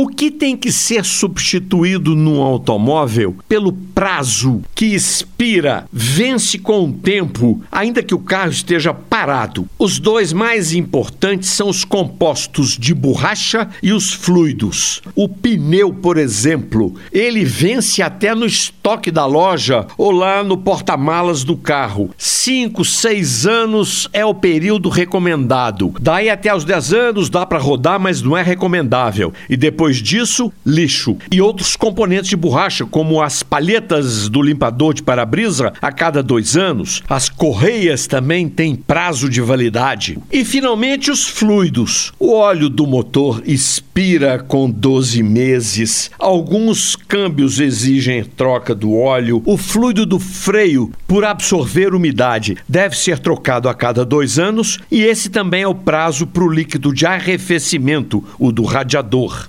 O que tem que ser substituído num automóvel pelo prazo que expira, vence com o tempo, ainda que o carro esteja parado? Os dois mais importantes são os compostos de borracha e os fluidos. O pneu, por exemplo, ele vence até no estoque da loja ou lá no porta-malas do carro. Cinco, seis anos é o período recomendado. Daí até os 10 anos dá para rodar, mas não é recomendável. E depois depois disso, lixo. E outros componentes de borracha, como as palhetas do limpador de para-brisa, a cada dois anos. As correias também têm prazo de validade. E finalmente os fluidos. O óleo do motor expira com 12 meses. Alguns câmbios exigem troca do óleo. O fluido do freio, por absorver umidade, deve ser trocado a cada dois anos. E esse também é o prazo para o líquido de arrefecimento, o do radiador.